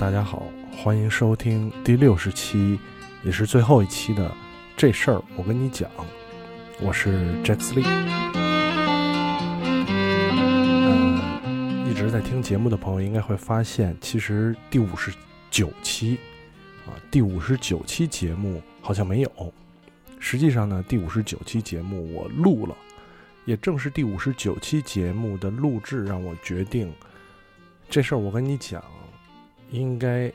大家好，欢迎收听第六十期，也是最后一期的这事儿，我跟你讲，我是 Jack Lee。嗯，一直在听节目的朋友应该会发现，其实第五十九期啊，第五十九期节目好像没有。实际上呢，第五十九期节目我录了，也正是第五十九期节目的录制让我决定这事儿，我跟你讲。应该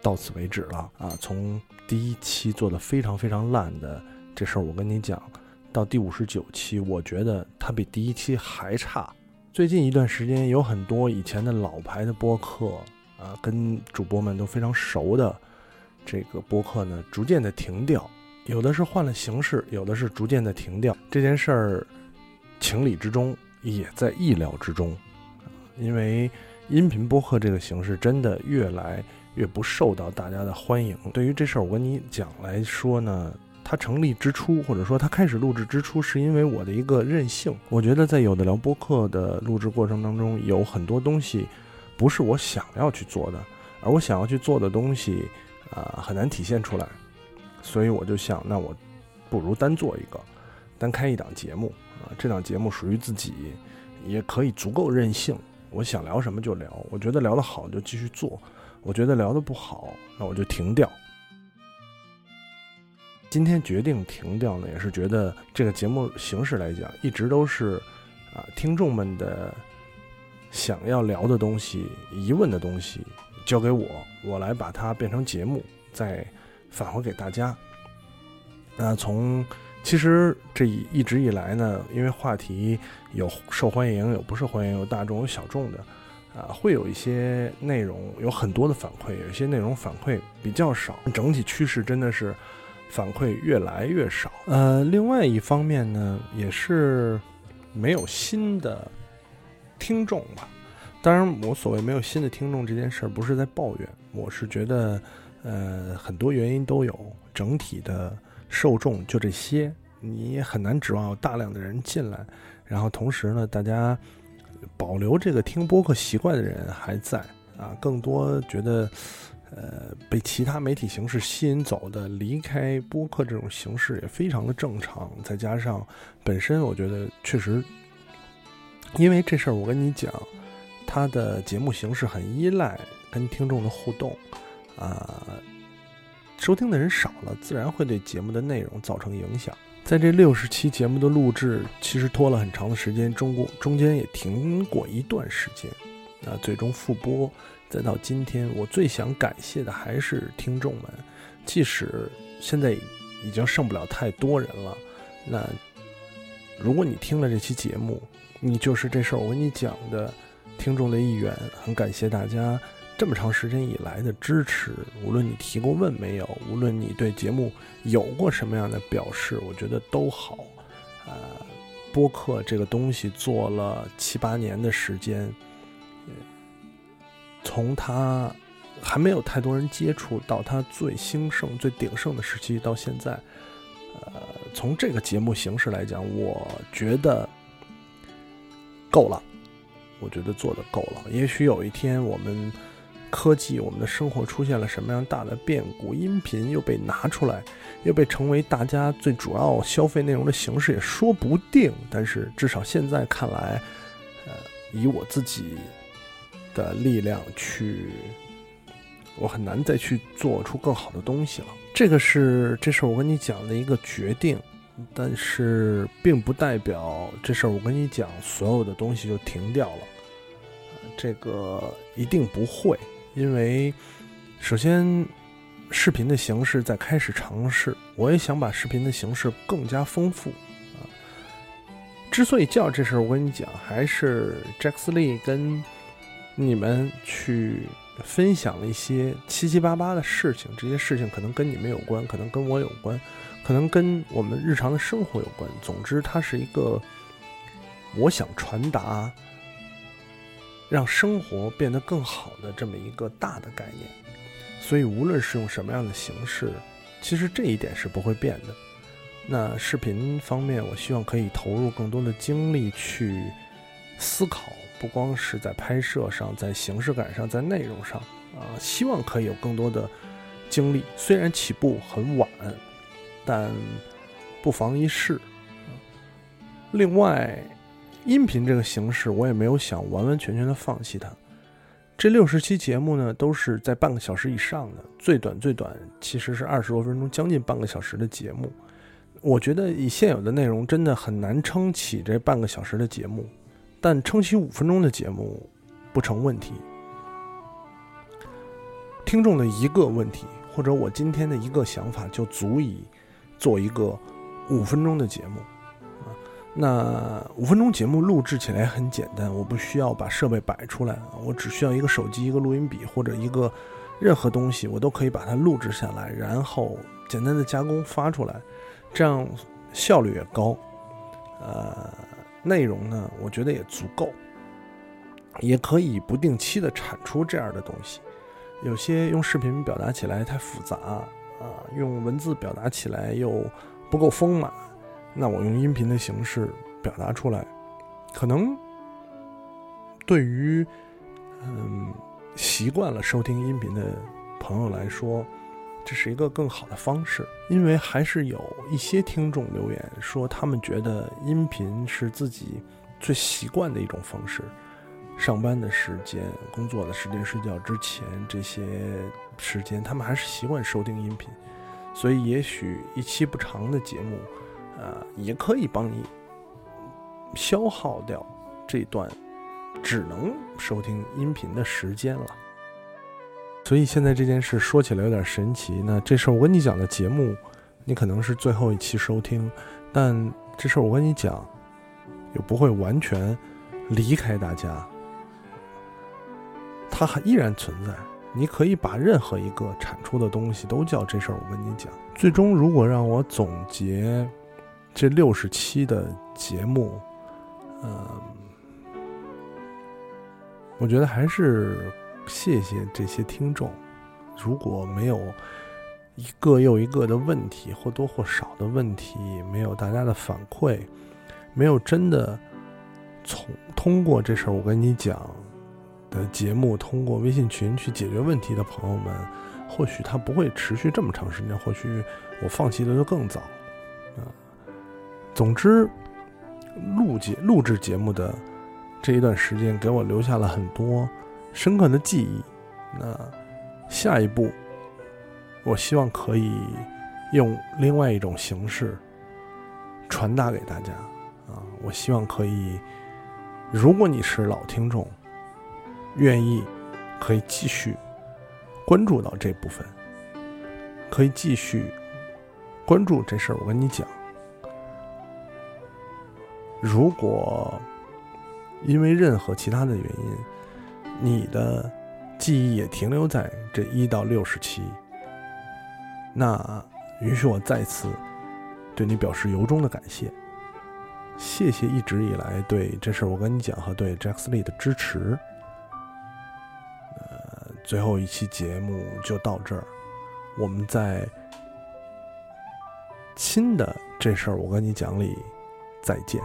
到此为止了啊！从第一期做的非常非常烂的这事儿，我跟你讲，到第五十九期，我觉得它比第一期还差。最近一段时间，有很多以前的老牌的播客啊，跟主播们都非常熟的这个播客呢，逐渐的停掉，有的是换了形式，有的是逐渐的停掉。这件事儿情理之中，也在意料之中，因为。音频播客这个形式真的越来越不受到大家的欢迎。对于这事儿，我跟你讲来说呢，它成立之初，或者说它开始录制之初，是因为我的一个任性。我觉得在有的聊播客的录制过程当中，有很多东西不是我想要去做的，而我想要去做的东西，啊，很难体现出来。所以我就想，那我不如单做一个，单开一档节目啊，这档节目属于自己，也可以足够任性。我想聊什么就聊，我觉得聊得好就继续做，我觉得聊得不好，那我就停掉。今天决定停掉呢，也是觉得这个节目形式来讲，一直都是啊，听众们的想要聊的东西、疑问的东西交给我，我来把它变成节目，再返回给大家。那从其实这一一直以来呢，因为话题有受欢迎，有不受欢迎，有大众，有小众的，啊，会有一些内容有很多的反馈，有一些内容反馈比较少，整体趋势真的是反馈越来越少。呃，另外一方面呢，也是没有新的听众吧。当然，我所谓没有新的听众这件事儿，不是在抱怨，我是觉得，呃，很多原因都有，整体的。受众就这些，你也很难指望有大量的人进来。然后同时呢，大家保留这个听播客习惯的人还在啊，更多觉得呃被其他媒体形式吸引走的，离开播客这种形式也非常的正常。再加上本身我觉得确实，因为这事儿我跟你讲，它的节目形式很依赖跟听众的互动啊。收听的人少了，自然会对节目的内容造成影响。在这六十期节目的录制，其实拖了很长的时间，中过中间也停过一段时间。那最终复播，再到今天，我最想感谢的还是听众们。即使现在已经剩不了太多人了，那如果你听了这期节目，你就是这事儿我跟你讲的听众的一员，很感谢大家。这么长时间以来的支持，无论你提过问没有，无论你对节目有过什么样的表示，我觉得都好。呃，播客这个东西做了七八年的时间，从它还没有太多人接触到它最兴盛、最鼎盛的时期到现在，呃，从这个节目形式来讲，我觉得够了。我觉得做的够了。也许有一天我们。科技，我们的生活出现了什么样大的变故？音频又被拿出来，又被成为大家最主要消费内容的形式，也说不定。但是至少现在看来，呃，以我自己的力量去，我很难再去做出更好的东西了。这个是这事儿我跟你讲的一个决定，但是并不代表这事儿我跟你讲所有的东西就停掉了。这个一定不会。因为，首先，视频的形式在开始尝试，我也想把视频的形式更加丰富啊。之所以叫这事儿，我跟你讲，还是 Jackly 跟你们去分享了一些七七八八的事情，这些事情可能跟你们有关，可能跟我有关，可能跟我们日常的生活有关。总之，它是一个我想传达。让生活变得更好的这么一个大的概念，所以无论是用什么样的形式，其实这一点是不会变的。那视频方面，我希望可以投入更多的精力去思考，不光是在拍摄上，在形式感上，在内容上啊，希望可以有更多的精力。虽然起步很晚，但不妨一试。另外，音频这个形式，我也没有想完完全全的放弃它。这六十期节目呢，都是在半个小时以上的，最短最短其实是二十多分钟，将近半个小时的节目。我觉得以现有的内容，真的很难撑起这半个小时的节目，但撑起五分钟的节目不成问题。听众的一个问题，或者我今天的一个想法，就足以做一个五分钟的节目。那五分钟节目录制起来很简单，我不需要把设备摆出来，我只需要一个手机、一个录音笔或者一个任何东西，我都可以把它录制下来，然后简单的加工发出来，这样效率也高，呃，内容呢，我觉得也足够，也可以不定期的产出这样的东西。有些用视频表达起来太复杂啊，用文字表达起来又不够丰满。那我用音频的形式表达出来，可能对于嗯习惯了收听音频的朋友来说，这是一个更好的方式。因为还是有一些听众留言说，他们觉得音频是自己最习惯的一种方式。上班的时间、工作的时间、睡觉之前这些时间，他们还是习惯收听音频，所以也许一期不长的节目。呃，也可以帮你消耗掉这段只能收听音频的时间了。所以现在这件事说起来有点神奇。那这事儿我跟你讲的节目，你可能是最后一期收听，但这事儿我跟你讲，又不会完全离开大家，它还依然存在。你可以把任何一个产出的东西都叫这事儿我跟你讲。最终，如果让我总结。这六十期的节目，嗯，我觉得还是谢谢这些听众。如果没有一个又一个的问题，或多或少的问题，没有大家的反馈，没有真的从通过这事儿我跟你讲的节目，通过微信群去解决问题的朋友们，或许他不会持续这么长时间，或许我放弃的就更早，啊。总之，录节录制节目的这一段时间，给我留下了很多深刻的记忆。那下一步，我希望可以用另外一种形式传达给大家。啊，我希望可以，如果你是老听众，愿意可以继续关注到这部分，可以继续关注这事儿。我跟你讲。如果因为任何其他的原因，你的记忆也停留在这一到六十期，那允许我再次对你表示由衷的感谢，谢谢一直以来对这事我跟你讲和对 Jack Lee 的支持。呃，最后一期节目就到这儿，我们在新的这事儿我跟你讲里再见。